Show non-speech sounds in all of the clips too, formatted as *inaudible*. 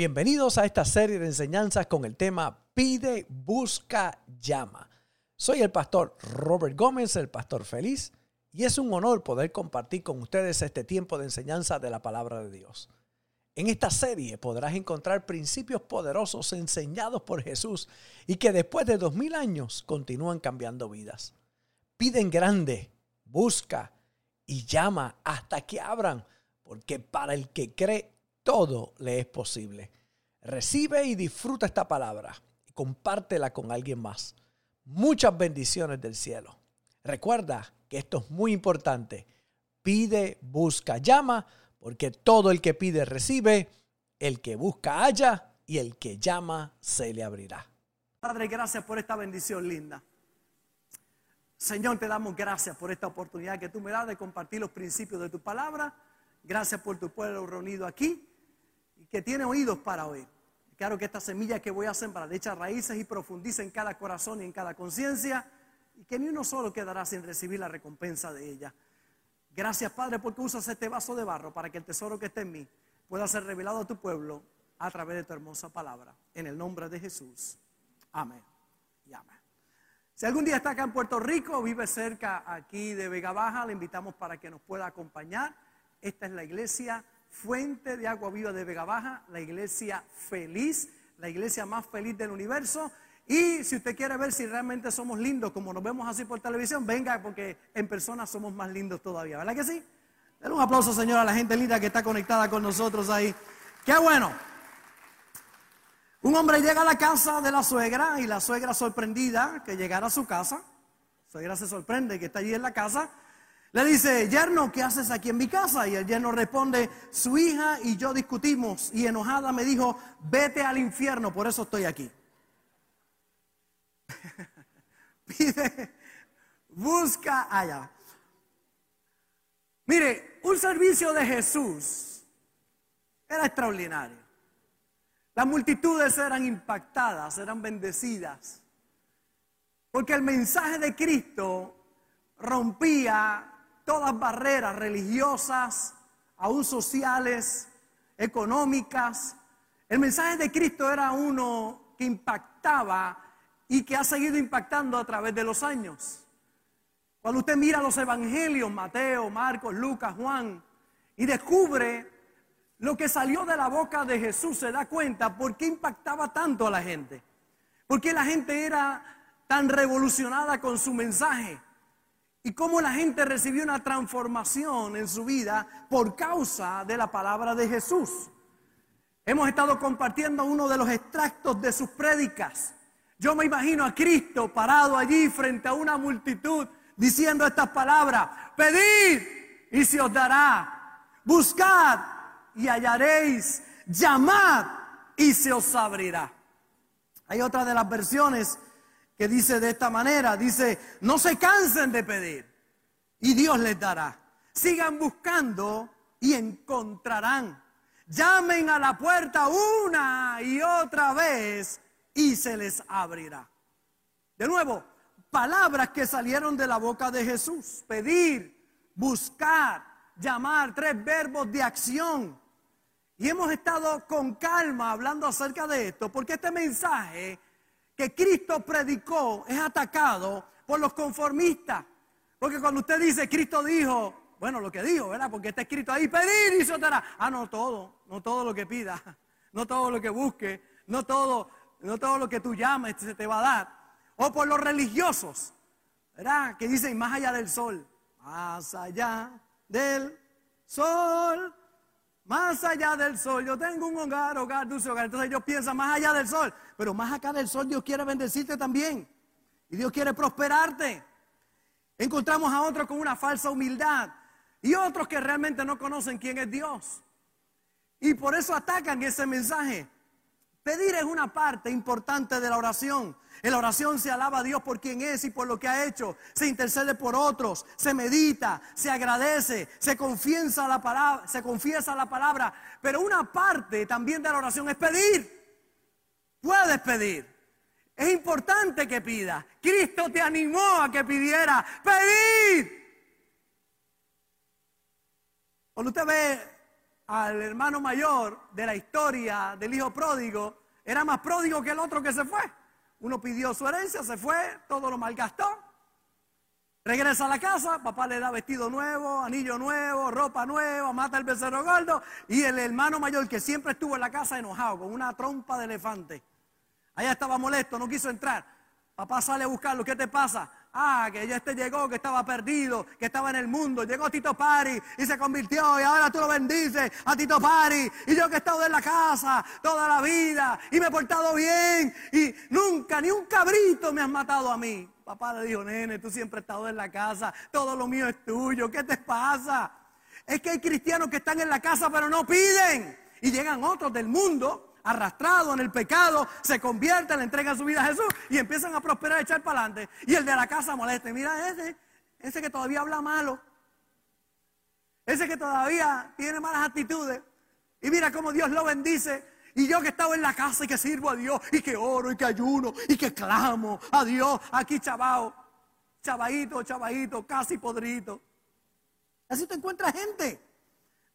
Bienvenidos a esta serie de enseñanzas con el tema Pide, Busca, Llama. Soy el pastor Robert Gómez, el pastor feliz, y es un honor poder compartir con ustedes este tiempo de enseñanza de la palabra de Dios. En esta serie podrás encontrar principios poderosos enseñados por Jesús y que después de dos mil años continúan cambiando vidas. Pide en grande, busca y llama hasta que abran, porque para el que cree todo le es posible. Recibe y disfruta esta palabra y compártela con alguien más. Muchas bendiciones del cielo. Recuerda que esto es muy importante. Pide, busca, llama, porque todo el que pide recibe, el que busca halla y el que llama se le abrirá. Padre, gracias por esta bendición linda. Señor, te damos gracias por esta oportunidad que tú me das de compartir los principios de tu palabra. Gracias por tu pueblo reunido aquí que tiene oídos para oír. Claro que esta semilla que voy a sembrar echa raíces y profundice en cada corazón y en cada conciencia y que ni uno solo quedará sin recibir la recompensa de ella. Gracias Padre porque usas este vaso de barro para que el tesoro que está en mí pueda ser revelado a tu pueblo a través de tu hermosa palabra. En el nombre de Jesús. Amén. Y amén. Si algún día está acá en Puerto Rico o vive cerca aquí de Vega Baja, le invitamos para que nos pueda acompañar. Esta es la iglesia Fuente de Agua Viva de Vega Baja, la iglesia feliz, la iglesia más feliz del universo. Y si usted quiere ver si realmente somos lindos, como nos vemos así por televisión, venga, porque en persona somos más lindos todavía, ¿verdad que sí? Denle un aplauso, Señor, a la gente linda que está conectada con nosotros ahí. ¡Qué bueno! Un hombre llega a la casa de la suegra y la suegra sorprendida que llegara a su casa, la suegra se sorprende que está allí en la casa, le dice, yerno, ¿qué haces aquí en mi casa? Y el yerno responde, su hija y yo discutimos y enojada me dijo, vete al infierno, por eso estoy aquí. *laughs* Pide, busca allá. Mire, un servicio de Jesús era extraordinario. Las multitudes eran impactadas, eran bendecidas. Porque el mensaje de Cristo rompía todas barreras religiosas, aún sociales, económicas. El mensaje de Cristo era uno que impactaba y que ha seguido impactando a través de los años. Cuando usted mira los evangelios, Mateo, Marcos, Lucas, Juan, y descubre lo que salió de la boca de Jesús, se da cuenta por qué impactaba tanto a la gente. Por qué la gente era tan revolucionada con su mensaje y cómo la gente recibió una transformación en su vida por causa de la palabra de Jesús. Hemos estado compartiendo uno de los extractos de sus prédicas. Yo me imagino a Cristo parado allí frente a una multitud diciendo estas palabras, pedid y se os dará, buscad y hallaréis, llamad y se os abrirá. Hay otra de las versiones que dice de esta manera, dice, no se cansen de pedir y Dios les dará. Sigan buscando y encontrarán. Llamen a la puerta una y otra vez y se les abrirá. De nuevo, palabras que salieron de la boca de Jesús. Pedir, buscar, llamar, tres verbos de acción. Y hemos estado con calma hablando acerca de esto, porque este mensaje que Cristo predicó es atacado por los conformistas. Porque cuando usted dice, Cristo dijo, bueno, lo que dijo, ¿verdad? Porque está escrito ahí, pedir y se dará. Ah, no todo, no todo lo que pida, *laughs* no todo lo que busque, no todo, no todo lo que tú llames se te va a dar. O por los religiosos, ¿verdad? Que dicen más allá del sol, más allá del sol, más allá del sol, yo tengo un hogar, hogar, dulce hogar. Entonces ellos piensan más allá del sol. Pero más acá del sol Dios quiere bendecirte también. Y Dios quiere prosperarte. Encontramos a otros con una falsa humildad. Y otros que realmente no conocen quién es Dios. Y por eso atacan ese mensaje. Pedir es una parte importante de la oración. En la oración se alaba a Dios por quien es y por lo que ha hecho. Se intercede por otros, se medita, se agradece, se confiesa la palabra, se confiesa la palabra. Pero una parte también de la oración es pedir. Puedes pedir. Es importante que pida. Cristo te animó a que pidiera. Pedir. Cuando usted ve al hermano mayor de la historia del hijo pródigo, era más pródigo que el otro que se fue. Uno pidió su herencia, se fue, todo lo malgastó. Regresa a la casa, papá le da vestido nuevo, anillo nuevo, ropa nueva, mata el becerro gordo. Y el hermano mayor que siempre estuvo en la casa enojado, con una trompa de elefante. Allá estaba molesto, no quiso entrar. Papá sale a buscarlo, ¿qué te pasa? Ah, que ya este llegó, que estaba perdido, que estaba en el mundo. Llegó Tito Pari y se convirtió y ahora tú lo bendices a Tito Pari. Y yo que he estado en la casa toda la vida y me he portado bien y nunca, ni un cabrito me has matado a mí. Papá le dijo, nene, tú siempre has estado en la casa, todo lo mío es tuyo, ¿qué te pasa? Es que hay cristianos que están en la casa pero no piden. Y llegan otros del mundo arrastrados en el pecado, se convierten, le entregan su vida a Jesús y empiezan a prosperar, a echar para adelante. Y el de la casa moleste, mira ese, ese que todavía habla malo, ese que todavía tiene malas actitudes. Y mira cómo Dios lo bendice. Y yo que estaba en la casa y que sirvo a Dios y que oro y que ayuno y que clamo a Dios aquí chavao, chavadito, chavadito, casi podrito. Así te encuentras gente.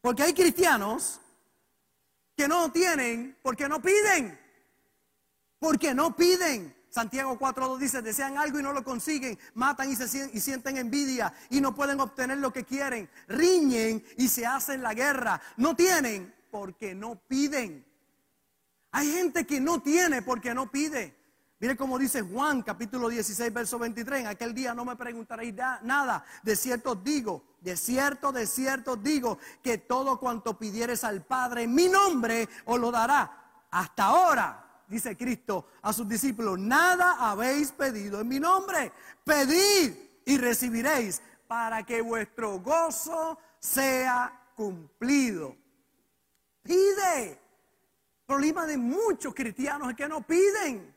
Porque hay cristianos que no tienen porque no piden. Porque no piden. Santiago 4.2 dice, desean algo y no lo consiguen, matan y, se, y sienten envidia y no pueden obtener lo que quieren, riñen y se hacen la guerra. No tienen porque no piden. Hay gente que no tiene porque no pide. Mire cómo dice Juan capítulo 16, verso 23. En aquel día no me preguntaréis nada. De cierto digo, de cierto, de cierto digo, que todo cuanto pidieres al Padre en mi nombre os lo dará. Hasta ahora, dice Cristo a sus discípulos, nada habéis pedido en mi nombre. Pedid y recibiréis para que vuestro gozo sea cumplido. Pide. Problema de muchos cristianos es que no piden.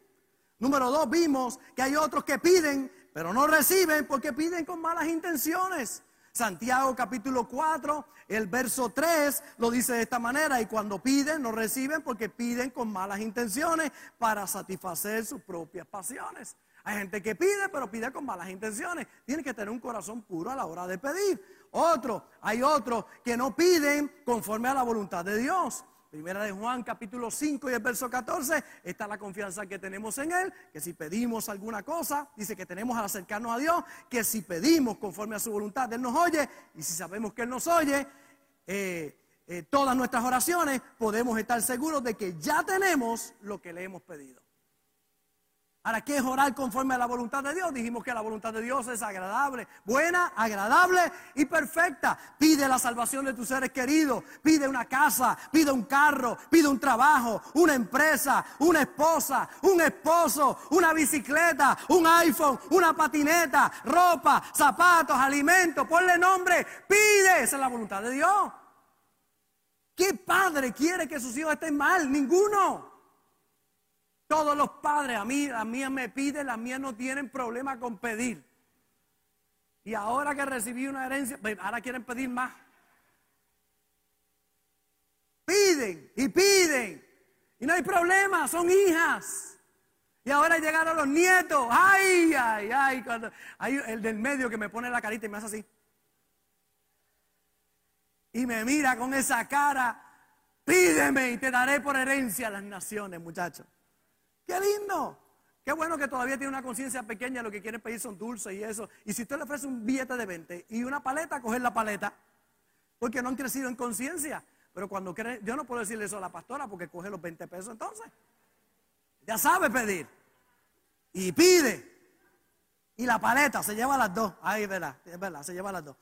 Número dos, vimos que hay otros que piden, pero no reciben porque piden con malas intenciones. Santiago capítulo 4, el verso 3 lo dice de esta manera, y cuando piden, no reciben porque piden con malas intenciones para satisfacer sus propias pasiones. Hay gente que pide, pero pide con malas intenciones. Tiene que tener un corazón puro a la hora de pedir. Otro, hay otros que no piden conforme a la voluntad de Dios. Primera de Juan capítulo 5 y el verso 14, está la confianza que tenemos en Él, que si pedimos alguna cosa, dice que tenemos al acercarnos a Dios, que si pedimos conforme a su voluntad, Él nos oye, y si sabemos que Él nos oye, eh, eh, todas nuestras oraciones, podemos estar seguros de que ya tenemos lo que le hemos pedido. ¿Para qué es orar conforme a la voluntad de Dios? Dijimos que la voluntad de Dios es agradable, buena, agradable y perfecta. Pide la salvación de tus seres queridos, pide una casa, pide un carro, pide un trabajo, una empresa, una esposa, un esposo, una bicicleta, un iPhone, una patineta, ropa, zapatos, alimentos, ponle nombre, pide, esa es la voluntad de Dios. ¿Qué padre quiere que sus hijos estén mal? Ninguno. Todos los padres, a mí, las mías me piden, las mías no tienen problema con pedir. Y ahora que recibí una herencia, pues, ahora quieren pedir más. Piden y piden. Y no hay problema, son hijas. Y ahora llegaron los nietos. Ay, ay, ay. Cuando, hay el del medio que me pone la carita y me hace así. Y me mira con esa cara. Pídeme y te daré por herencia las naciones, muchachos. Qué lindo. Qué bueno que todavía tiene una conciencia pequeña, lo que quiere pedir son dulces y eso. Y si usted le ofrece un billete de 20 y una paleta, coger la paleta, porque no han crecido en conciencia. Pero cuando creen, yo no puedo decirle eso a la pastora porque coge los 20 pesos entonces. Ya sabe pedir. Y pide. Y la paleta se lleva las dos. Ahí, es verdad, es verdad, se lleva las dos.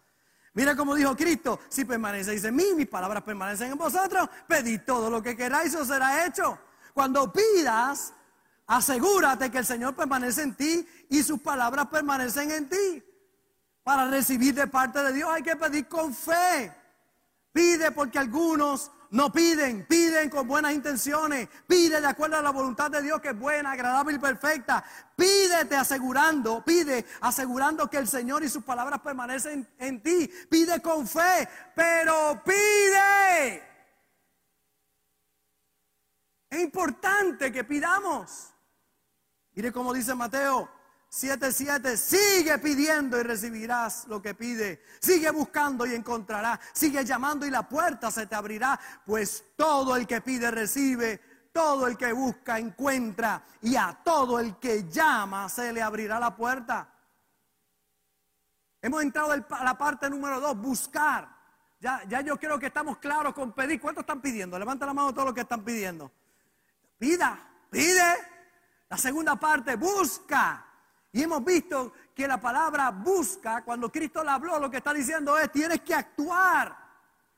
Mira como dijo Cristo, si permanecéis en mí, mis palabras permanecen en vosotros, pedid todo lo que queráis, os será hecho. Cuando pidas, Asegúrate que el Señor permanece en ti y sus palabras permanecen en ti. Para recibir de parte de Dios hay que pedir con fe. Pide porque algunos no piden, piden con buenas intenciones, pide de acuerdo a la voluntad de Dios que es buena, agradable y perfecta. Pídete asegurando, pide asegurando que el Señor y sus palabras permanecen en ti. Pide con fe, pero pide. Es importante que pidamos. Mire cómo dice Mateo 7:7, sigue pidiendo y recibirás lo que pide. Sigue buscando y encontrarás. Sigue llamando y la puerta se te abrirá. Pues todo el que pide recibe. Todo el que busca encuentra. Y a todo el que llama se le abrirá la puerta. Hemos entrado a la parte número dos, buscar. Ya, ya yo creo que estamos claros con pedir. ¿Cuánto están pidiendo? Levanta la mano todos los que están pidiendo. Pida, pide. La segunda parte, busca. Y hemos visto que la palabra busca, cuando Cristo la habló, lo que está diciendo es, tienes que actuar.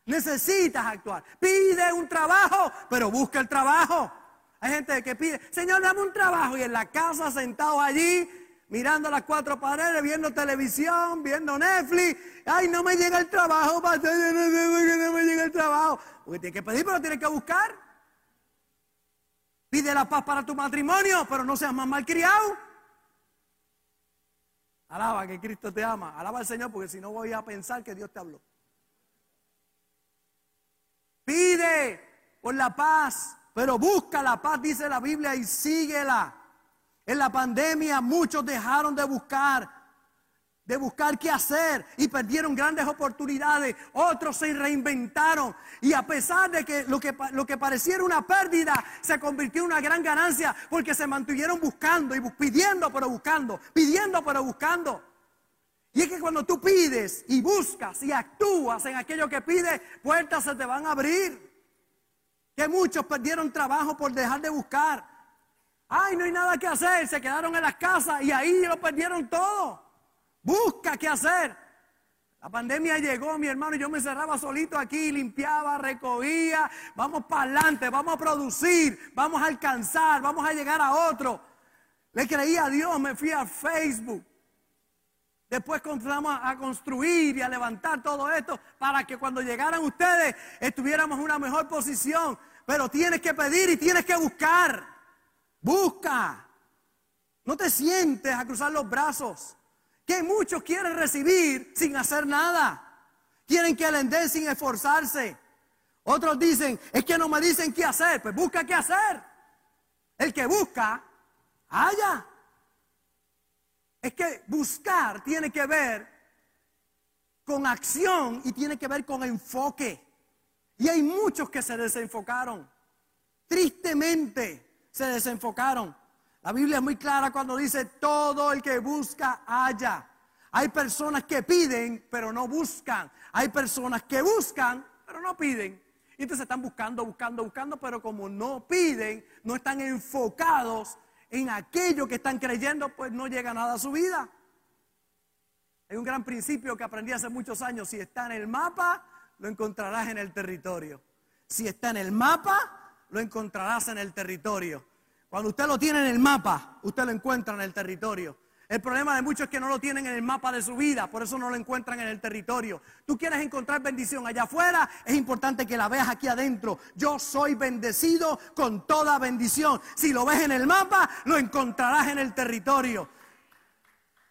Necesitas actuar. Pide un trabajo, pero busca el trabajo. Hay gente que pide, Señor, dame un trabajo. Y en la casa, sentado allí, mirando las cuatro paredes, viendo televisión, viendo Netflix. Ay, no me llega el trabajo, pastor, *laughs* no me llega el trabajo. Porque tienes que pedir, pero tienes que buscar. Pide la paz para tu matrimonio, pero no seas más malcriado. Alaba que Cristo te ama. Alaba al Señor porque si no voy a pensar que Dios te habló. Pide por la paz, pero busca la paz, dice la Biblia, y síguela. En la pandemia muchos dejaron de buscar de buscar qué hacer y perdieron grandes oportunidades. Otros se reinventaron y a pesar de que lo que, pareciera una pérdida se convirtió en una gran ganancia porque se mantuvieron buscando y pidiendo pero buscando, pidiendo pero buscando. Y es que cuando tú pides y buscas y actúas en aquello que pides, puertas se te van a abrir. Que muchos perdieron trabajo por dejar de buscar. Ay, no hay nada que hacer, se quedaron en las casas y ahí lo perdieron todo. Busca qué hacer. La pandemia llegó, mi hermano, y yo me cerraba solito aquí, limpiaba, recogía. Vamos para adelante, vamos a producir, vamos a alcanzar, vamos a llegar a otro. Le creí a Dios, me fui a Facebook. Después comenzamos a construir y a levantar todo esto para que cuando llegaran ustedes estuviéramos en una mejor posición. Pero tienes que pedir y tienes que buscar. Busca. No te sientes a cruzar los brazos que muchos quieren recibir sin hacer nada. Quieren que le den sin esforzarse. Otros dicen, es que no me dicen qué hacer. Pues busca qué hacer. El que busca, haya. Es que buscar tiene que ver con acción y tiene que ver con enfoque. Y hay muchos que se desenfocaron. Tristemente se desenfocaron. La Biblia es muy clara cuando dice, todo el que busca, haya. Hay personas que piden, pero no buscan. Hay personas que buscan, pero no piden. Y entonces están buscando, buscando, buscando, pero como no piden, no están enfocados en aquello que están creyendo, pues no llega nada a su vida. Hay un gran principio que aprendí hace muchos años. Si está en el mapa, lo encontrarás en el territorio. Si está en el mapa, lo encontrarás en el territorio. Cuando usted lo tiene en el mapa, usted lo encuentra en el territorio. El problema de muchos es que no lo tienen en el mapa de su vida, por eso no lo encuentran en el territorio. Tú quieres encontrar bendición allá afuera, es importante que la veas aquí adentro. Yo soy bendecido con toda bendición. Si lo ves en el mapa, lo encontrarás en el territorio.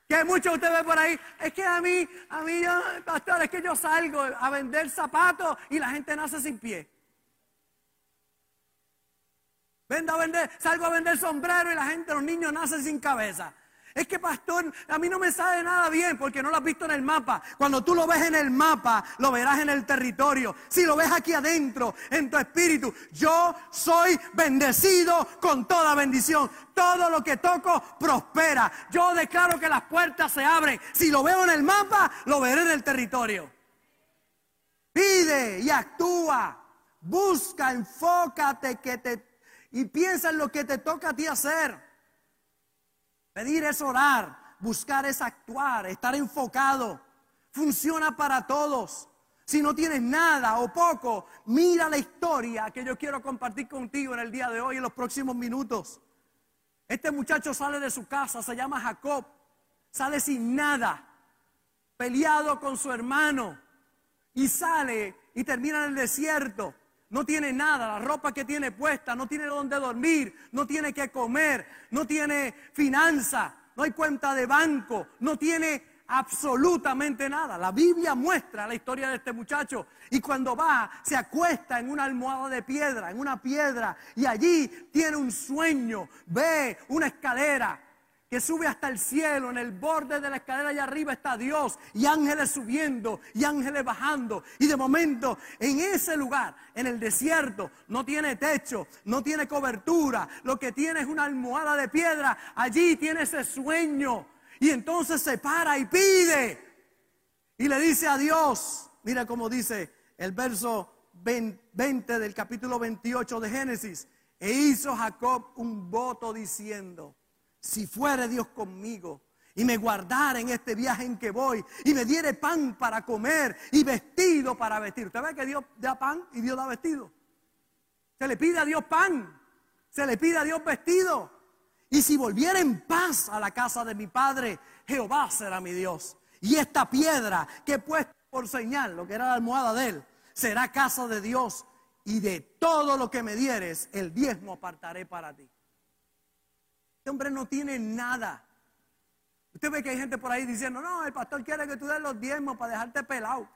Que muchos de ustedes por ahí, es que a mí, a mí, yo, pastor, es que yo salgo a vender zapatos y la gente nace sin pie. Vendo a vender, salgo a vender sombrero y la gente, los niños nacen sin cabeza. Es que pastor, a mí no me sale nada bien porque no lo has visto en el mapa. Cuando tú lo ves en el mapa, lo verás en el territorio. Si lo ves aquí adentro, en tu espíritu, yo soy bendecido con toda bendición. Todo lo que toco prospera. Yo declaro que las puertas se abren. Si lo veo en el mapa, lo veré en el territorio. Pide y actúa. Busca, enfócate que te y piensa en lo que te toca a ti hacer. Pedir es orar, buscar es actuar, estar enfocado. Funciona para todos. Si no tienes nada o poco, mira la historia que yo quiero compartir contigo en el día de hoy, en los próximos minutos. Este muchacho sale de su casa, se llama Jacob, sale sin nada, peleado con su hermano y sale y termina en el desierto no tiene nada, la ropa que tiene puesta, no tiene dónde dormir, no tiene que comer, no tiene finanza, no hay cuenta de banco, no tiene absolutamente nada. La Biblia muestra la historia de este muchacho y cuando va se acuesta en una almohada de piedra, en una piedra y allí tiene un sueño, ve una escalera que sube hasta el cielo, en el borde de la escalera allá arriba está Dios y ángeles subiendo y ángeles bajando. Y de momento, en ese lugar, en el desierto, no tiene techo, no tiene cobertura, lo que tiene es una almohada de piedra, allí tiene ese sueño. Y entonces se para y pide. Y le dice a Dios, mira cómo dice el verso 20 del capítulo 28 de Génesis, e hizo Jacob un voto diciendo, si fuere Dios conmigo y me guardara en este viaje en que voy y me diere pan para comer y vestido para vestir. ¿Usted ve que Dios da pan y Dios da vestido? Se le pide a Dios pan, se le pide a Dios vestido. Y si volviera en paz a la casa de mi padre, Jehová será mi Dios. Y esta piedra que he puesto por señal, lo que era la almohada de él, será casa de Dios. Y de todo lo que me dieres, el diezmo apartaré para ti. Este hombre no tiene nada. Usted ve que hay gente por ahí diciendo, no, el pastor quiere que tú des los diezmos para dejarte pelado.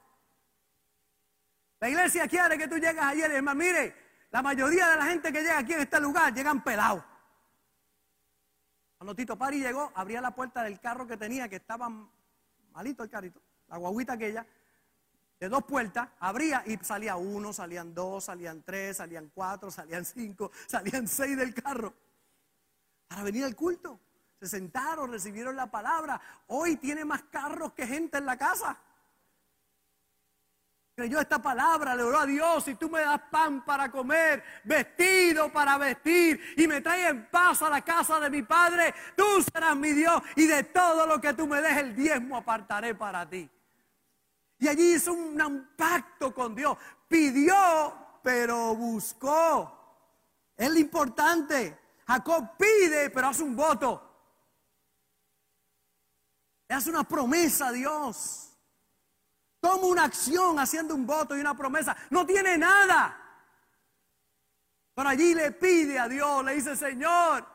La iglesia quiere que tú llegues ayer hermano, mire, la mayoría de la gente que llega aquí en este lugar llegan pelados. Cuando Tito Pari llegó, abría la puerta del carro que tenía, que estaba malito el carrito, la guaguita aquella, de dos puertas, abría y salía uno, salían dos, salían tres, salían cuatro, salían cinco, salían seis del carro para venir al culto. Se sentaron, recibieron la palabra. Hoy tiene más carros que gente en la casa. Creyó esta palabra, le oró a Dios, y tú me das pan para comer, vestido para vestir, y me traes en paz a la casa de mi Padre, tú serás mi Dios, y de todo lo que tú me des el diezmo apartaré para ti. Y allí hizo un pacto con Dios, pidió, pero buscó. Es lo importante. Jacob pide, pero hace un voto. Le hace una promesa a Dios. Toma una acción haciendo un voto y una promesa. No tiene nada. Pero allí le pide a Dios, le dice, Señor,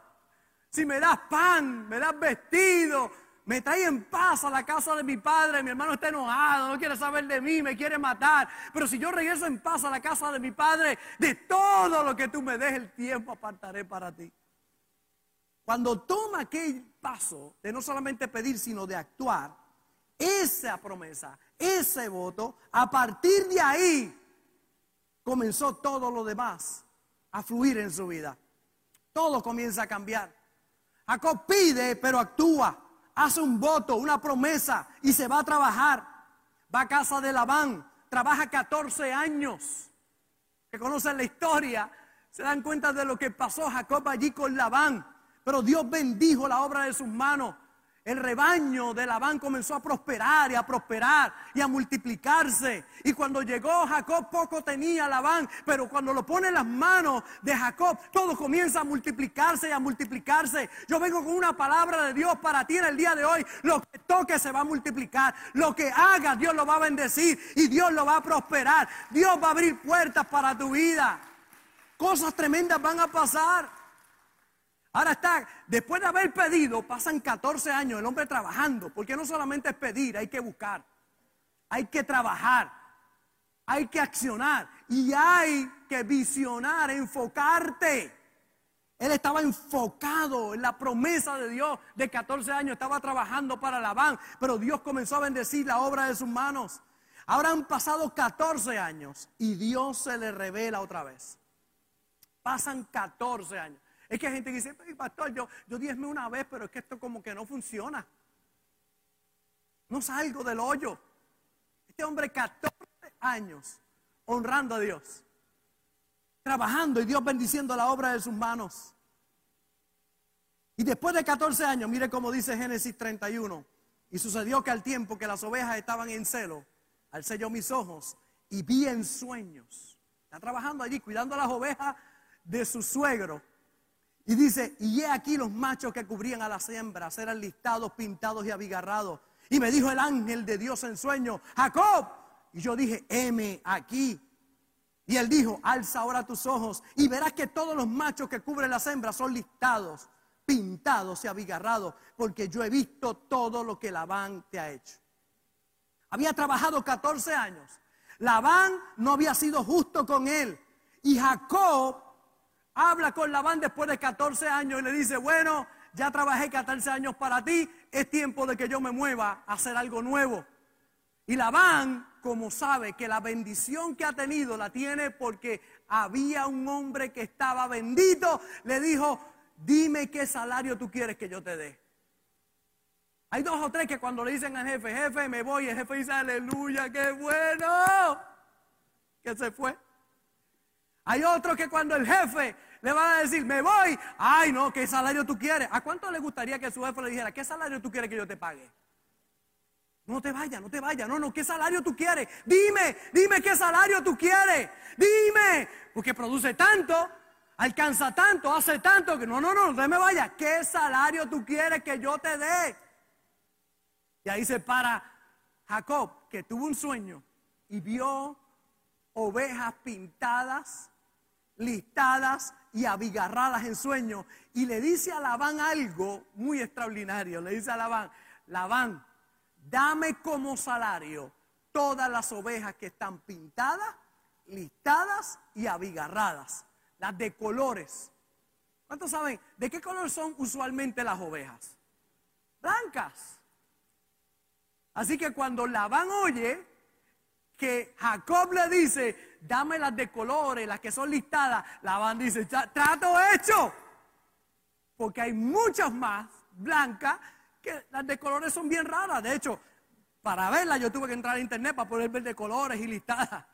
si me das pan, me das vestido, me trae en paz a la casa de mi padre, mi hermano está enojado, no quiere saber de mí, me quiere matar. Pero si yo regreso en paz a la casa de mi padre, de todo lo que tú me des el tiempo apartaré para ti. Cuando toma aquel paso de no solamente pedir, sino de actuar, esa promesa, ese voto, a partir de ahí comenzó todo lo demás a fluir en su vida. Todo comienza a cambiar. Jacob pide, pero actúa hace un voto, una promesa y se va a trabajar. Va a casa de Labán, trabaja 14 años. Que conocen la historia, se dan cuenta de lo que pasó Jacob allí con Labán. Pero Dios bendijo la obra de sus manos el rebaño de Labán comenzó a prosperar y a prosperar y a multiplicarse. Y cuando llegó Jacob poco tenía Labán, pero cuando lo pone en las manos de Jacob, todo comienza a multiplicarse y a multiplicarse. Yo vengo con una palabra de Dios para ti en el día de hoy. Lo que toque se va a multiplicar. Lo que haga Dios lo va a bendecir y Dios lo va a prosperar. Dios va a abrir puertas para tu vida. Cosas tremendas van a pasar. Ahora está, después de haber pedido, pasan 14 años el hombre trabajando, porque no solamente es pedir, hay que buscar, hay que trabajar, hay que accionar y hay que visionar, enfocarte. Él estaba enfocado en la promesa de Dios de 14 años, estaba trabajando para la van, pero Dios comenzó a bendecir la obra de sus manos. Ahora han pasado 14 años y Dios se le revela otra vez. Pasan 14 años. Es que hay gente que dice, pastor, yo, yo diezme una vez, pero es que esto como que no funciona. No salgo del hoyo. Este hombre 14 años honrando a Dios, trabajando y Dios bendiciendo la obra de sus manos. Y después de 14 años, mire cómo dice Génesis 31, y sucedió que al tiempo que las ovejas estaban en celo, alcé yo mis ojos y vi en sueños. Está trabajando allí, cuidando a las ovejas de su suegro. Y dice, y he aquí los machos que cubrían a las hembras, eran listados, pintados y abigarrados. Y me dijo el ángel de Dios en sueño, Jacob. Y yo dije, heme aquí. Y él dijo, alza ahora tus ojos y verás que todos los machos que cubren las hembras son listados, pintados y abigarrados, porque yo he visto todo lo que Labán te ha hecho. Había trabajado 14 años. Labán no había sido justo con él. Y Jacob habla con Labán después de 14 años y le dice, bueno, ya trabajé 14 años para ti, es tiempo de que yo me mueva a hacer algo nuevo. Y Labán, como sabe que la bendición que ha tenido la tiene porque había un hombre que estaba bendito, le dijo, dime qué salario tú quieres que yo te dé. Hay dos o tres que cuando le dicen al jefe, jefe, me voy, el jefe dice, aleluya, qué bueno, que se fue. Hay otros que cuando el jefe le va a decir, me voy, ay no, ¿qué salario tú quieres? ¿A cuánto le gustaría que su jefe le dijera, qué salario tú quieres que yo te pague? No te vayas, no te vayas. No, no, ¿qué salario tú quieres? Dime, dime qué salario tú quieres. Dime, porque produce tanto, alcanza tanto, hace tanto que no, no, no, no me vayas. ¿Qué salario tú quieres que yo te dé? Y ahí se para Jacob, que tuvo un sueño y vio ovejas pintadas, listadas y abigarradas en sueño. Y le dice a Labán algo muy extraordinario. Le dice a Labán, Labán, dame como salario todas las ovejas que están pintadas, listadas y abigarradas, las de colores. ¿Cuántos saben de qué color son usualmente las ovejas? Blancas. Así que cuando Labán oye que Jacob le dice, dame las de colores, las que son listadas, Labán dice, trato hecho. Porque hay muchas más blancas las de colores son bien raras. De hecho, para verlas yo tuve que entrar a internet para poder ver de colores y listadas.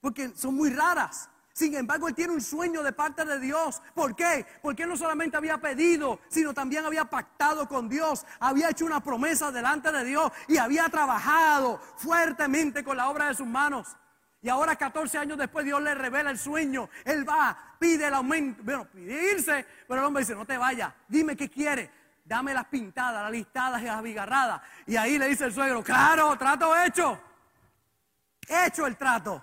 Porque son muy raras. Sin embargo, él tiene un sueño de parte de Dios. ¿Por qué? Porque él no solamente había pedido, sino también había pactado con Dios, había hecho una promesa delante de Dios y había trabajado fuertemente con la obra de sus manos. Y ahora, 14 años después, Dios le revela el sueño. Él va, pide el aumento. Bueno, pide irse, pero el hombre dice: No te vayas, dime qué quiere dame las pintadas, las listadas y las abigarradas. Y ahí le dice el suegro, claro, trato hecho. Hecho el trato.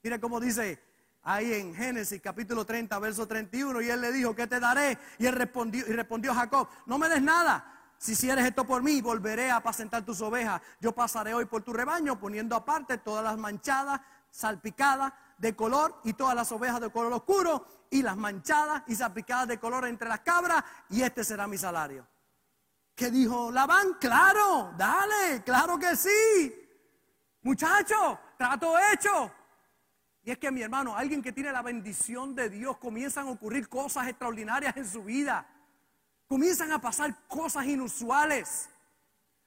Mire cómo dice ahí en Génesis capítulo 30, verso 31. Y él le dijo, ¿qué te daré? Y él respondió, y respondió Jacob, no me des nada. Si hicieres esto por mí, volveré a apacentar tus ovejas. Yo pasaré hoy por tu rebaño, poniendo aparte todas las manchadas, salpicadas de color y todas las ovejas de color oscuro y las manchadas y salpicadas de color entre las cabras y este será mi salario. ¿Qué dijo Labán? Claro, dale, claro que sí. Muchacho, trato hecho. Y es que mi hermano, alguien que tiene la bendición de Dios, comienzan a ocurrir cosas extraordinarias en su vida. Comienzan a pasar cosas inusuales.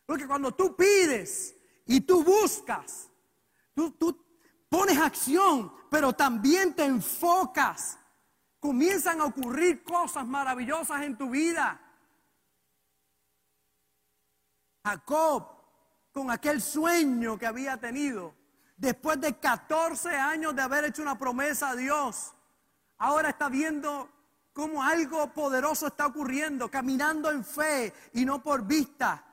Porque cuando tú pides y tú buscas, tú, pones acción, pero también te enfocas. Comienzan a ocurrir cosas maravillosas en tu vida. Jacob, con aquel sueño que había tenido, después de 14 años de haber hecho una promesa a Dios, ahora está viendo cómo algo poderoso está ocurriendo, caminando en fe y no por vista.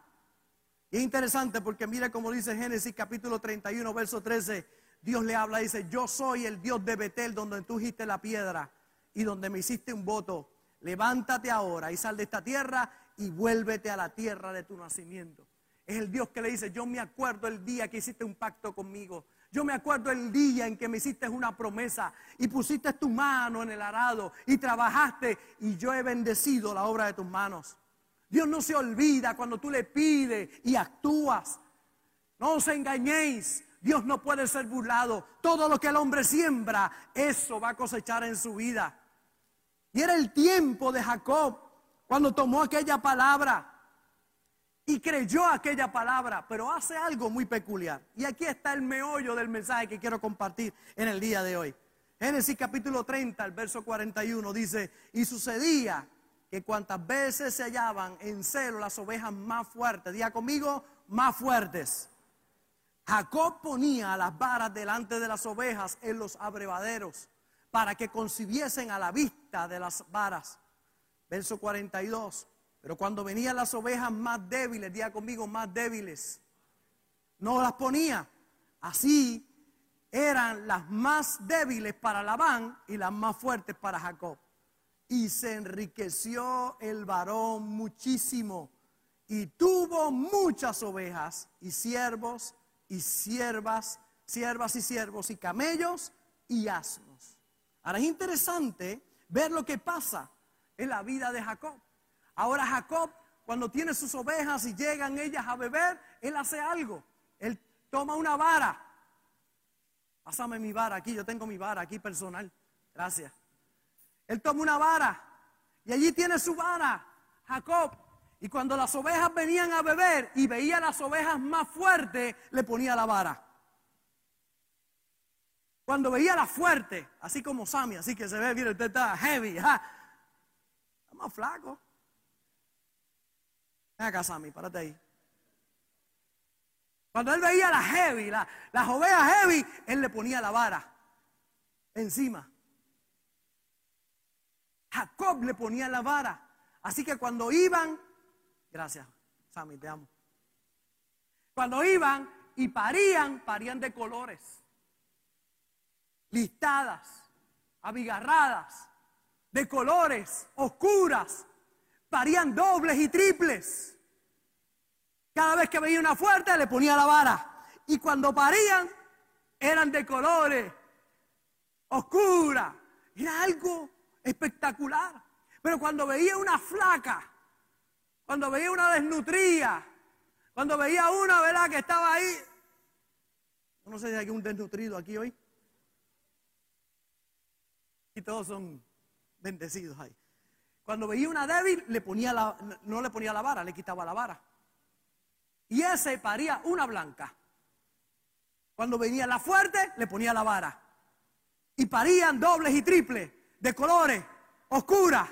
Es interesante porque mira cómo dice Génesis capítulo 31, verso 13. Dios le habla y dice, yo soy el Dios de Betel donde tú hiciste la piedra y donde me hiciste un voto. Levántate ahora y sal de esta tierra y vuélvete a la tierra de tu nacimiento. Es el Dios que le dice, yo me acuerdo el día que hiciste un pacto conmigo. Yo me acuerdo el día en que me hiciste una promesa y pusiste tu mano en el arado y trabajaste y yo he bendecido la obra de tus manos. Dios no se olvida cuando tú le pides y actúas. No os engañéis. Dios no puede ser burlado. Todo lo que el hombre siembra, eso va a cosechar en su vida. Y era el tiempo de Jacob cuando tomó aquella palabra y creyó aquella palabra, pero hace algo muy peculiar. Y aquí está el meollo del mensaje que quiero compartir en el día de hoy. Génesis capítulo 30, el verso 41 dice, y sucedía que cuantas veces se hallaban en celo las ovejas más fuertes, diga conmigo, más fuertes Jacob ponía las varas delante de las ovejas en los abrevaderos para que concibiesen a la vista de las varas. Verso 42. Pero cuando venían las ovejas más débiles, diga conmigo, más débiles, no las ponía. Así eran las más débiles para Labán y las más fuertes para Jacob. Y se enriqueció el varón muchísimo y tuvo muchas ovejas y siervos y siervas, siervas y siervos y camellos y asnos. Ahora es interesante ver lo que pasa en la vida de Jacob. Ahora Jacob, cuando tiene sus ovejas y llegan ellas a beber, él hace algo. Él toma una vara. Pásame mi vara aquí, yo tengo mi vara aquí personal. Gracias. Él toma una vara y allí tiene su vara, Jacob. Y cuando las ovejas venían a beber y veía las ovejas más fuertes, le ponía la vara. Cuando veía la fuerte, así como Sammy, así que se ve, mire, usted está heavy, está más flaco. Ven acá, Sammy, párate ahí. Cuando él veía la heavy, las ovejas heavy, él le ponía la vara encima. Jacob le ponía la vara. Así que cuando iban, gracias, Sammy, te amo. Cuando iban y parían, parían de colores. Listadas, abigarradas, de colores, oscuras. Parían dobles y triples. Cada vez que veía una fuerte le ponía la vara. Y cuando parían, eran de colores, oscuras. Era algo espectacular. Pero cuando veía una flaca, cuando veía una desnutría, cuando veía una, ¿verdad?, que estaba ahí. No sé si hay un desnutrido aquí hoy. Y todos son bendecidos ahí. Cuando veía una débil, le ponía la, no le ponía la vara, le quitaba la vara. Y ese paría una blanca. Cuando venía la fuerte, le ponía la vara. Y parían dobles y triples de colores, oscuras.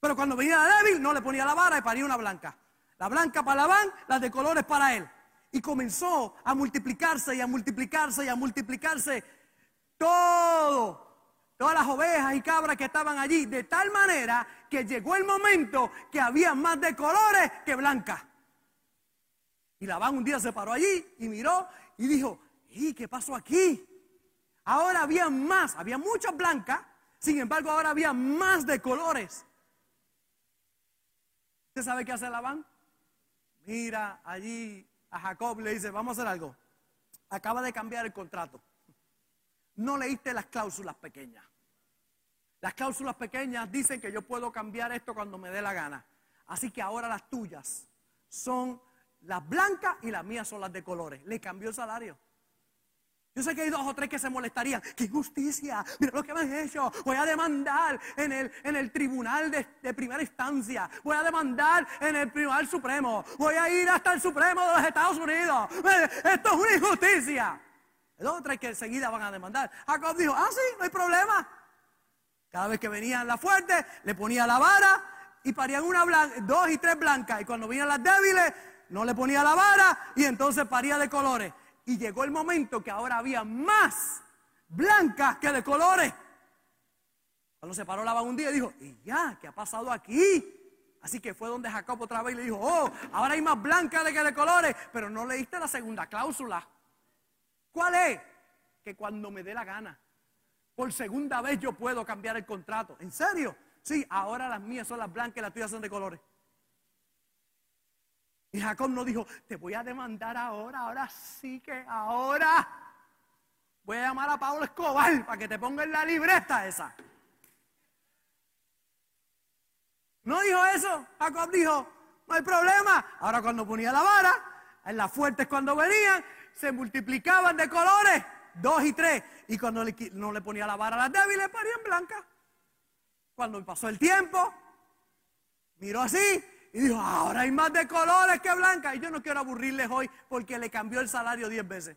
Pero cuando venía la débil, no le ponía la vara y paría una blanca. La blanca para la van, las de colores para él. Y comenzó a multiplicarse y a multiplicarse y a multiplicarse todo. Todas las ovejas y cabras que estaban allí. De tal manera que llegó el momento que había más de colores que blancas. Y Labán un día se paró allí y miró y dijo, ¿y qué pasó aquí? Ahora había más, había muchas blancas, sin embargo, ahora había más de colores. ¿Usted sabe qué hace Labán? Mira allí a Jacob le dice, vamos a hacer algo. Acaba de cambiar el contrato. No leíste las cláusulas pequeñas. Las cláusulas pequeñas dicen que yo puedo cambiar esto cuando me dé la gana. Así que ahora las tuyas son las blancas y las mías son las de colores. Le cambió el salario. Yo sé que hay dos o tres que se molestarían. ¡Qué injusticia! Mira lo que me han hecho. Voy a demandar en el, en el tribunal de, primera instancia. Voy a demandar en el tribunal supremo. Voy a ir hasta el supremo de los Estados Unidos. Esto es una injusticia. Hay dos o tres que enseguida van a demandar. Jacob dijo, ah, sí, no hay problema. Cada vez que venían las fuertes, le ponía la vara y parían una blanca, dos y tres blancas. Y cuando venían las débiles, no le ponía la vara y entonces paría de colores. Y llegó el momento que ahora había más blancas que de colores. Cuando se paró la un día dijo, y ya, ¿qué ha pasado aquí? Así que fue donde Jacob otra vez le dijo, oh, ahora hay más blancas que de colores, pero no leíste la segunda cláusula. ¿Cuál es? Que cuando me dé la gana, por segunda vez yo puedo cambiar el contrato. ¿En serio? Sí, ahora las mías son las blancas y las tuyas son de colores. Y Jacob no dijo, te voy a demandar ahora, ahora sí que ahora voy a llamar a Pablo Escobar para que te ponga en la libreta esa. No dijo eso. Jacob dijo, no hay problema. Ahora cuando ponía la vara, en las fuertes cuando venían, se multiplicaban de colores, dos y tres. Y cuando no le ponía la vara a las débiles, parían blancas. Cuando pasó el tiempo, miró así y dijo, ahora hay más de colores que blancas. Y yo no quiero aburrirles hoy porque le cambió el salario diez veces.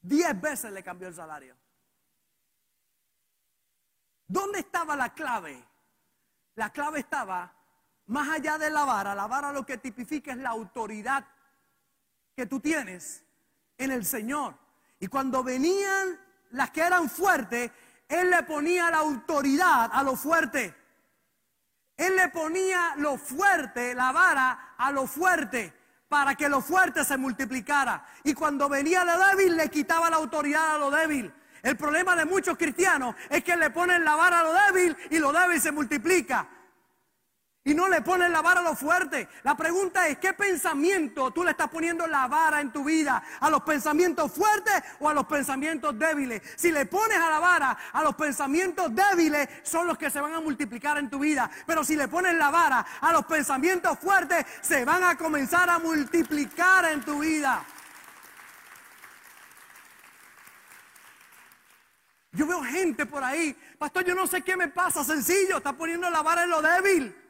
Diez veces le cambió el salario. ¿Dónde estaba la clave? La clave estaba más allá de la vara. La vara lo que tipifica es la autoridad que tú tienes en el Señor. Y cuando venían las que eran fuertes, Él le ponía la autoridad a lo fuerte. Él le ponía lo fuerte, la vara a lo fuerte, para que lo fuerte se multiplicara. Y cuando venía lo débil, le quitaba la autoridad a lo débil. El problema de muchos cristianos es que le ponen la vara a lo débil y lo débil se multiplica. Y no le pones la vara a lo fuerte. La pregunta es, ¿qué pensamiento tú le estás poniendo la vara en tu vida? ¿A los pensamientos fuertes o a los pensamientos débiles? Si le pones a la vara a los pensamientos débiles, son los que se van a multiplicar en tu vida. Pero si le pones la vara a los pensamientos fuertes, se van a comenzar a multiplicar en tu vida. Yo veo gente por ahí, pastor, yo no sé qué me pasa, sencillo, está poniendo la vara en lo débil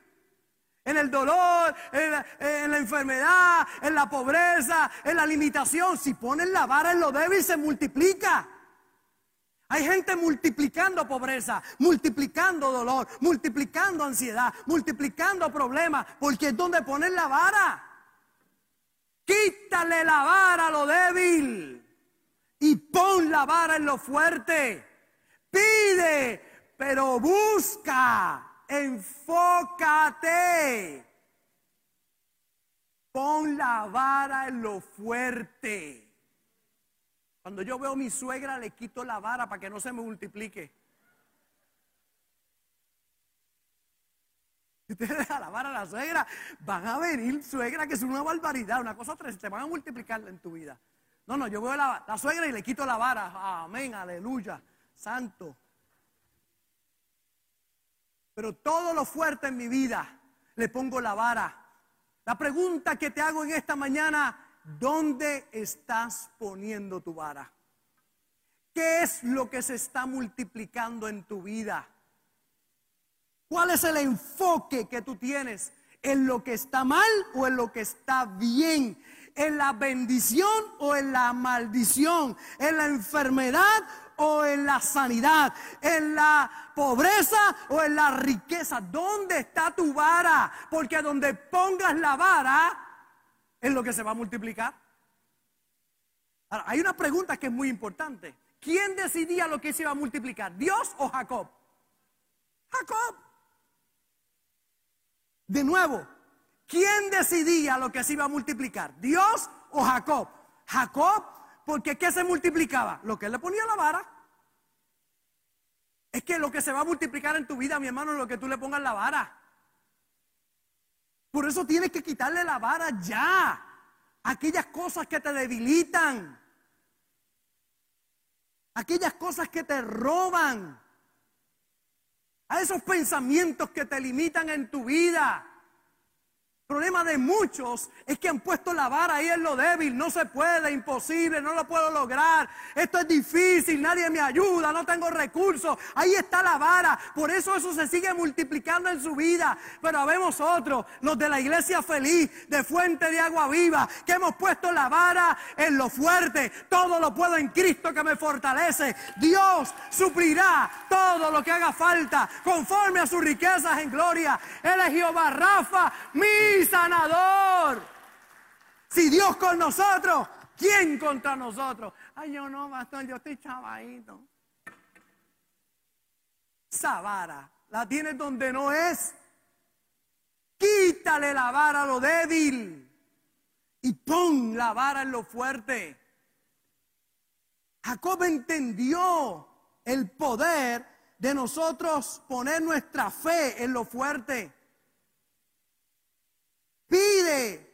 en el dolor, en la, enfermedad, en la pobreza, en la limitación. Si ponen la vara en lo débil, se multiplica. Hay gente multiplicando pobreza, multiplicando dolor, multiplicando ansiedad, multiplicando problemas, porque es donde ponen la vara. Quítale la vara a lo débil y pon la vara en lo fuerte. Pide, pero busca enfócate. Pon la vara en lo fuerte. Cuando yo veo a mi suegra, le quito la vara para que no se me multiplique. Si usted *laughs* deja la vara a la suegra, van a venir suegra que es una barbaridad, una cosa tres, te van a multiplicar en tu vida. No, no, yo veo la, la suegra y le quito la vara. Amén, aleluya, santo. Pero todo lo fuerte en mi vida le pongo la vara. La pregunta que te hago en esta mañana, ¿dónde estás poniendo tu vara? ¿Qué es lo que se está multiplicando en tu vida? ¿Cuál es el enfoque que tú tienes? ¿En lo que está mal o en lo que está bien? ¿En la bendición o en la maldición? ¿En la enfermedad o en la sanidad, en la pobreza o en la riqueza. ¿Dónde está tu vara? Porque donde pongas la vara es lo que se va a multiplicar. Ahora, hay una pregunta que es muy importante. ¿Quién decidía lo que se iba a multiplicar? ¿Dios o Jacob? Jacob. De nuevo, ¿quién decidía lo que se iba a multiplicar? ¿Dios o Jacob? Jacob porque ¿qué se multiplicaba? Lo que él le ponía la vara. Es que lo que se va a multiplicar en tu vida, mi hermano, es lo que tú le pongas la vara. Por eso tienes que quitarle la vara ya. Aquellas cosas que te debilitan. Aquellas cosas que te roban. A esos pensamientos que te limitan en tu vida problema de muchos es que han puesto la vara ahí en lo débil. No se puede, imposible, no lo puedo lograr. Esto es difícil, nadie me ayuda, no tengo recursos. Ahí está la vara. Por eso eso se sigue multiplicando en su vida. Pero habemos otros, los de la iglesia feliz, de fuente de agua viva, que hemos puesto la vara en lo fuerte. Todo lo puedo en Cristo que me fortalece. Dios suplirá todo lo que haga falta conforme a sus riquezas en gloria. Él es Jehová Rafa, mi sanador. Si Dios con nosotros, ¿quién contra nosotros? Ay, yo no, pastor, yo estoy chavadito. Esa vara la tienes donde no es. Quítale la vara a lo débil y pon la vara en lo fuerte. Jacob entendió el poder de nosotros poner nuestra fe en lo fuerte. Pide,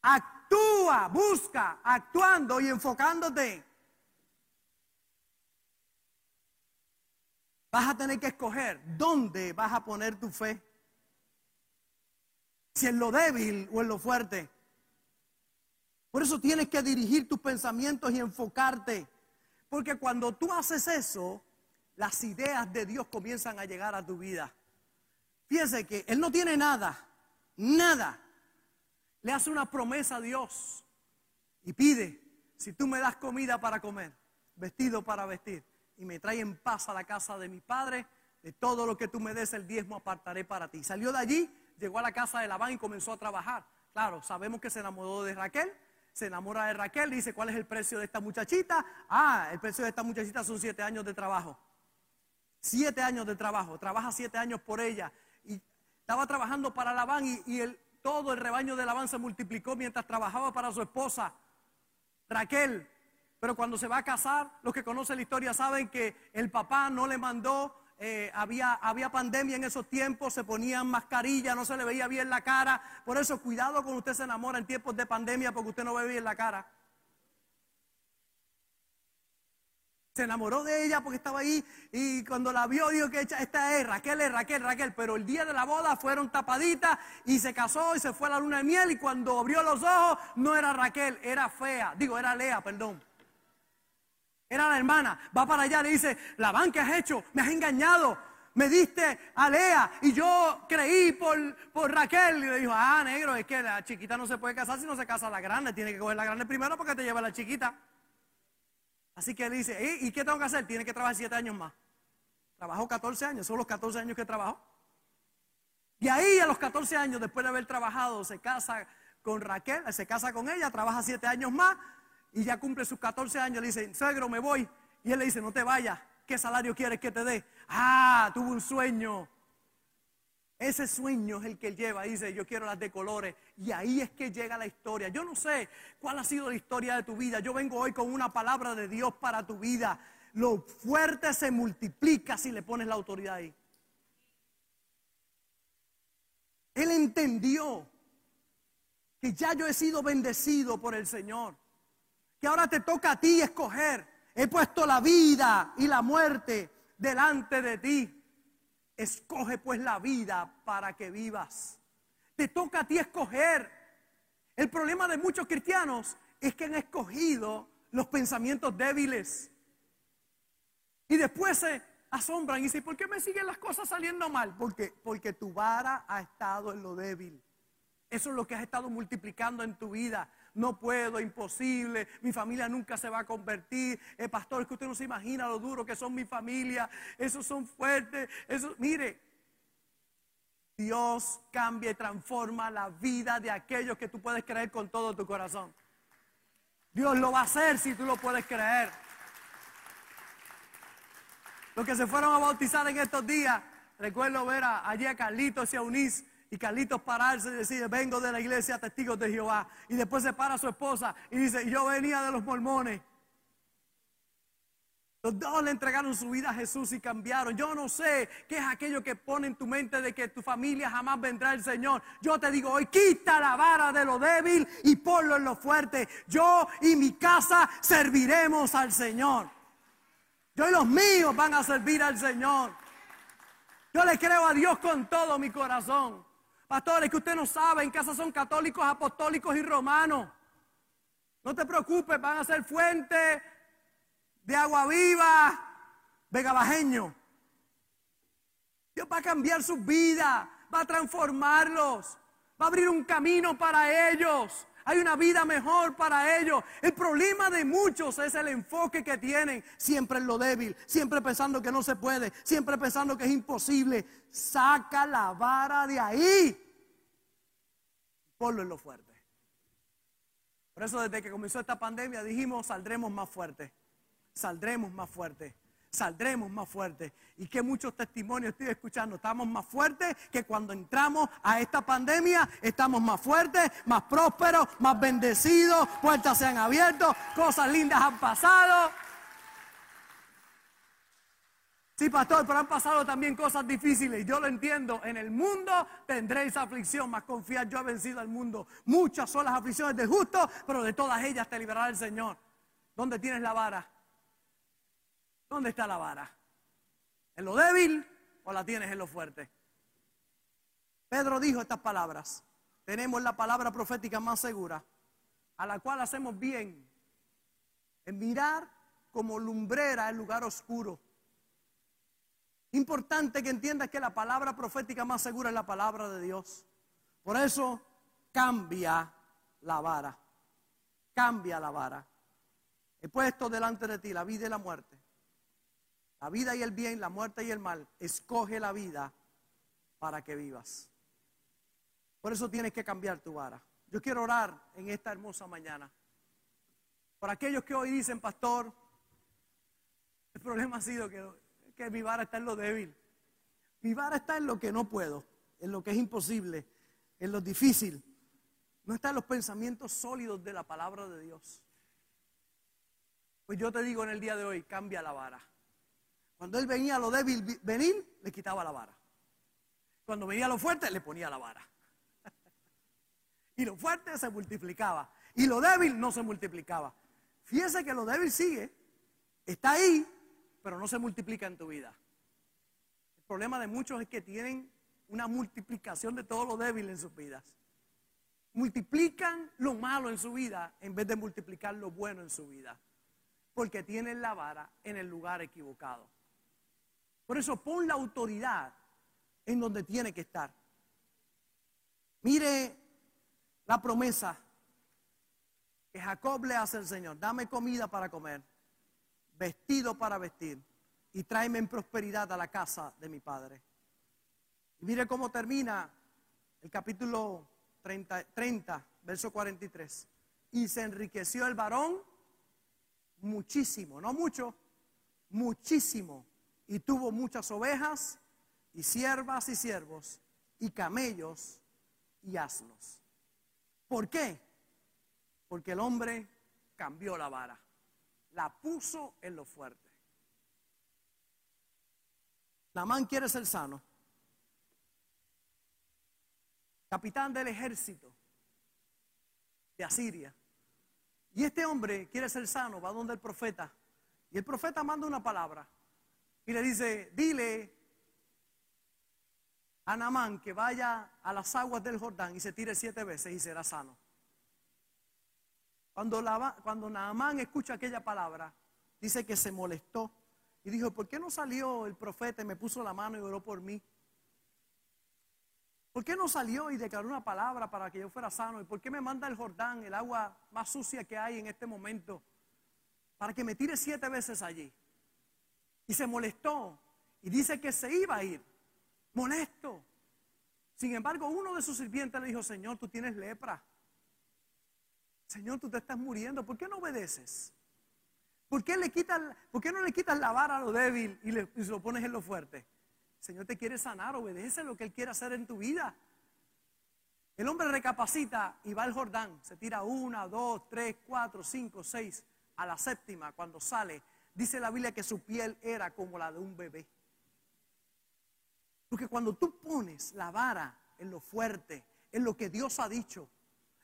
actúa, busca, actuando y enfocándote. Vas a tener que escoger dónde vas a poner tu fe. Si en lo débil o en lo fuerte. Por eso tienes que dirigir tus pensamientos y enfocarte. Porque cuando tú haces eso, las ideas de Dios comienzan a llegar a tu vida. Fíjense que Él no tiene nada nada. Le hace una promesa a Dios y pide, si tú me das comida para comer, vestido para vestir, y me trae en paz a la casa de mi padre, de todo lo que tú me des el diezmo apartaré para ti. Salió de allí, llegó a la casa de Labán y comenzó a trabajar. Claro, sabemos que se enamoró de Raquel, se enamora de Raquel, dice, ¿cuál es el precio de esta muchachita? Ah, el precio de esta muchachita son siete años de trabajo. Siete años de trabajo, trabaja siete años por ella estaba trabajando para Labán y, y el, todo el rebaño de Labán se multiplicó mientras trabajaba para su esposa, Raquel. Pero cuando se va a casar, los que conocen la historia saben que el papá no le mandó eh, había, pandemia en esos tiempos, se ponían mascarilla, no se le veía bien la cara. Por eso, cuidado cuando usted se enamora en tiempos de pandemia porque usted no ve bien la cara. Se enamoró de ella porque estaba ahí y cuando la vio dijo que esta es Raquel, es Raquel, Raquel. Pero el día de la boda fueron tapaditas y se casó y se fue a la luna de miel y cuando abrió los ojos no era Raquel, era fea. Digo, era Lea, perdón. Era la hermana. Va para allá, le dice, la ¿qué has hecho? Me has engañado. Me diste a Lea y yo creí por, por Raquel. Y le dijo, ah, negro, es que la chiquita no se puede casar si no se casa la grande. Tiene que coger la grande primero porque te lleva la chiquita. Así que él dice, ¿y qué tengo que hacer? Tiene que trabajar siete años más. Trabajó 14 años, son los 14 años que trabajó. Y ahí a los 14 años, después de haber trabajado, se casa con Raquel, se casa con ella, trabaja siete años más y ya cumple sus 14 años. Le dice, suegro, me voy. Y él le dice, no te vayas. ¿Qué salario quieres que te dé? Ah, tuvo un sueño. Ese sueño es el que él lleva. Dice, yo quiero las de colores. Y ahí es que llega la historia. Yo no sé cuál ha sido la historia de tu vida. Yo vengo hoy con una palabra de Dios para tu vida. Lo fuerte se multiplica si le pones la autoridad ahí. Él entendió que ya yo he sido bendecido por el Señor. Que ahora te toca a ti escoger. He puesto la vida y la muerte delante de ti. Escoge pues la vida para que vivas. Te toca a ti escoger. El problema de muchos cristianos es que han escogido los pensamientos débiles. Y después se asombran y dicen, ¿por qué me siguen las cosas saliendo mal? Porque, porque tu vara ha estado en lo débil. Eso es lo que has estado multiplicando en tu vida no puedo, imposible, mi familia nunca se va a convertir. El pastor, es que usted no se imagina lo duro que son mi familia, esos son fuertes, eso, mire, Dios cambia y transforma la vida de aquellos que tú puedes creer con todo tu corazón. Dios lo va a hacer si tú lo puedes creer. Los que se fueron a bautizar en estos días, recuerdo ver allí a Carlitos y a Unis y Carlitos pararse y decir, vengo de la iglesia Testigos de Jehová. Y después se para su esposa y dice, yo venía de los mormones. Los dos le entregaron su vida a Jesús y cambiaron. Yo no sé qué es aquello que pone en tu mente de que tu familia jamás vendrá el Señor. Yo te digo hoy, quita la vara de lo débil y ponlo en lo fuerte. Yo y mi casa serviremos al Señor. Yo y los míos van a servir al Señor. Yo le creo a Dios con todo mi corazón. Pastores, que usted no sabe, en casa son católicos, apostólicos y romanos. No te preocupes, van a ser fuente de agua viva, vegabajeño. Dios va a cambiar sus vidas, va a transformarlos, va a abrir un camino para ellos. Hay una vida mejor para ellos. El problema de muchos es el enfoque que tienen siempre en lo débil, siempre pensando que no se puede, siempre pensando que es imposible. Saca la vara de ahí. Ponlo en lo fuerte. Por eso desde que comenzó esta pandemia dijimos saldremos más fuertes. Saldremos más fuertes saldremos más fuertes. Y que muchos testimonios estoy escuchando. Estamos más fuertes que cuando entramos a esta pandemia. Estamos más fuertes, más prósperos, más bendecidos. Puertas se han abierto, cosas lindas han pasado. Sí, pastor, pero han pasado también cosas difíciles. Yo lo entiendo. En el mundo tendréis aflicción, más confiar yo he vencido al mundo. Muchas son las aflicciones del justo, pero de todas ellas te liberará el Señor. ¿Dónde tienes la vara? ¿Dónde está la vara? ¿En lo débil o la tienes en lo fuerte? Pedro dijo estas palabras. Tenemos la palabra profética más segura, a la cual hacemos bien en mirar como lumbrera el lugar oscuro. Importante que entiendas que la palabra profética más segura es la palabra de Dios. Por eso cambia la vara. Cambia la vara. He puesto delante de ti la vida y la muerte la vida y el bien, la muerte y el mal, escoge la vida para que vivas. Por eso tienes que cambiar tu vara. Yo quiero orar en esta hermosa mañana. Por aquellos que hoy dicen, pastor, el problema ha sido que, que mi vara está en lo débil. Mi vara está en lo que no puedo, en lo que es imposible, en lo difícil. No está en los pensamientos sólidos de la palabra de Dios. Pues yo te digo en el día de hoy, cambia la vara. Cuando él venía a lo débil venir, le quitaba la vara. Cuando venía a lo fuerte, le ponía la vara. *laughs* y lo fuerte se multiplicaba. Y lo débil no se multiplicaba. Fíjese que lo débil sigue, está ahí, pero no se multiplica en tu vida. El problema de muchos es que tienen una multiplicación de todo lo débil en sus vidas. Multiplican lo malo en su vida en vez de multiplicar lo bueno en su vida. Porque tienen la vara en el lugar equivocado. Por eso pon la autoridad en donde tiene que estar. Mire la promesa que Jacob le hace al Señor. Dame comida para comer, vestido para vestir y tráeme en prosperidad a la casa de mi padre. Y mire cómo termina el capítulo 30, 30, verso 43. Y se enriqueció el varón muchísimo, no mucho, muchísimo. Y tuvo muchas ovejas y siervas y siervos y camellos y asnos. ¿Por qué? Porque el hombre cambió la vara, la puso en lo fuerte. La man quiere ser sano capitán del ejército de Asiria. Y este hombre quiere ser sano, va donde el profeta. Y el profeta manda una palabra y le dice, dile a Namán que vaya a las aguas del Jordán y se tire siete veces y será sano. Cuando, Naamán escucha aquella palabra, dice que se molestó y dijo, ¿por qué no salió el profeta y me puso la mano y oró por mí? ¿Por qué no salió y declaró una palabra para que yo fuera sano? ¿Y por qué me manda el Jordán, el agua más sucia que hay en este momento, para que me tire siete veces allí? Y se molestó y dice que se iba a ir, molesto. Sin embargo, uno de sus sirvientes le dijo, Señor, tú tienes lepra. Señor, tú te estás muriendo. ¿Por qué no obedeces? ¿Por qué, le quitas, ¿por qué no le quitas la vara a lo débil y, le, lo pones en lo fuerte? Señor te quiere sanar, obedece lo que Él quiere hacer en tu vida. El hombre recapacita y va al Jordán, se tira una, dos, tres, cuatro, cinco, seis, a la séptima, cuando sale, dice la Biblia que su piel era como la de un bebé. Porque cuando tú pones la vara en lo fuerte, en lo que Dios ha dicho,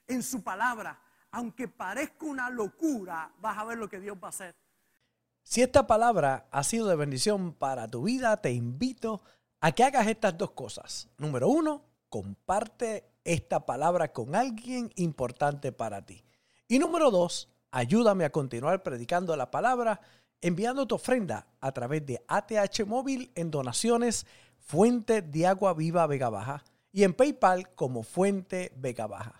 en su palabra, aunque parezca una locura, vas a ver lo que Dios va a hacer. Si esta palabra ha sido de bendición para tu vida, te invito a que hagas estas dos cosas. Número uno, comparte esta palabra con alguien importante para ti. Y número dos, ayúdame a continuar predicando la palabra enviando tu ofrenda a través de ATH Móvil en donaciones Fuente de Agua Viva Vega Baja y en PayPal como Fuente Vega Baja.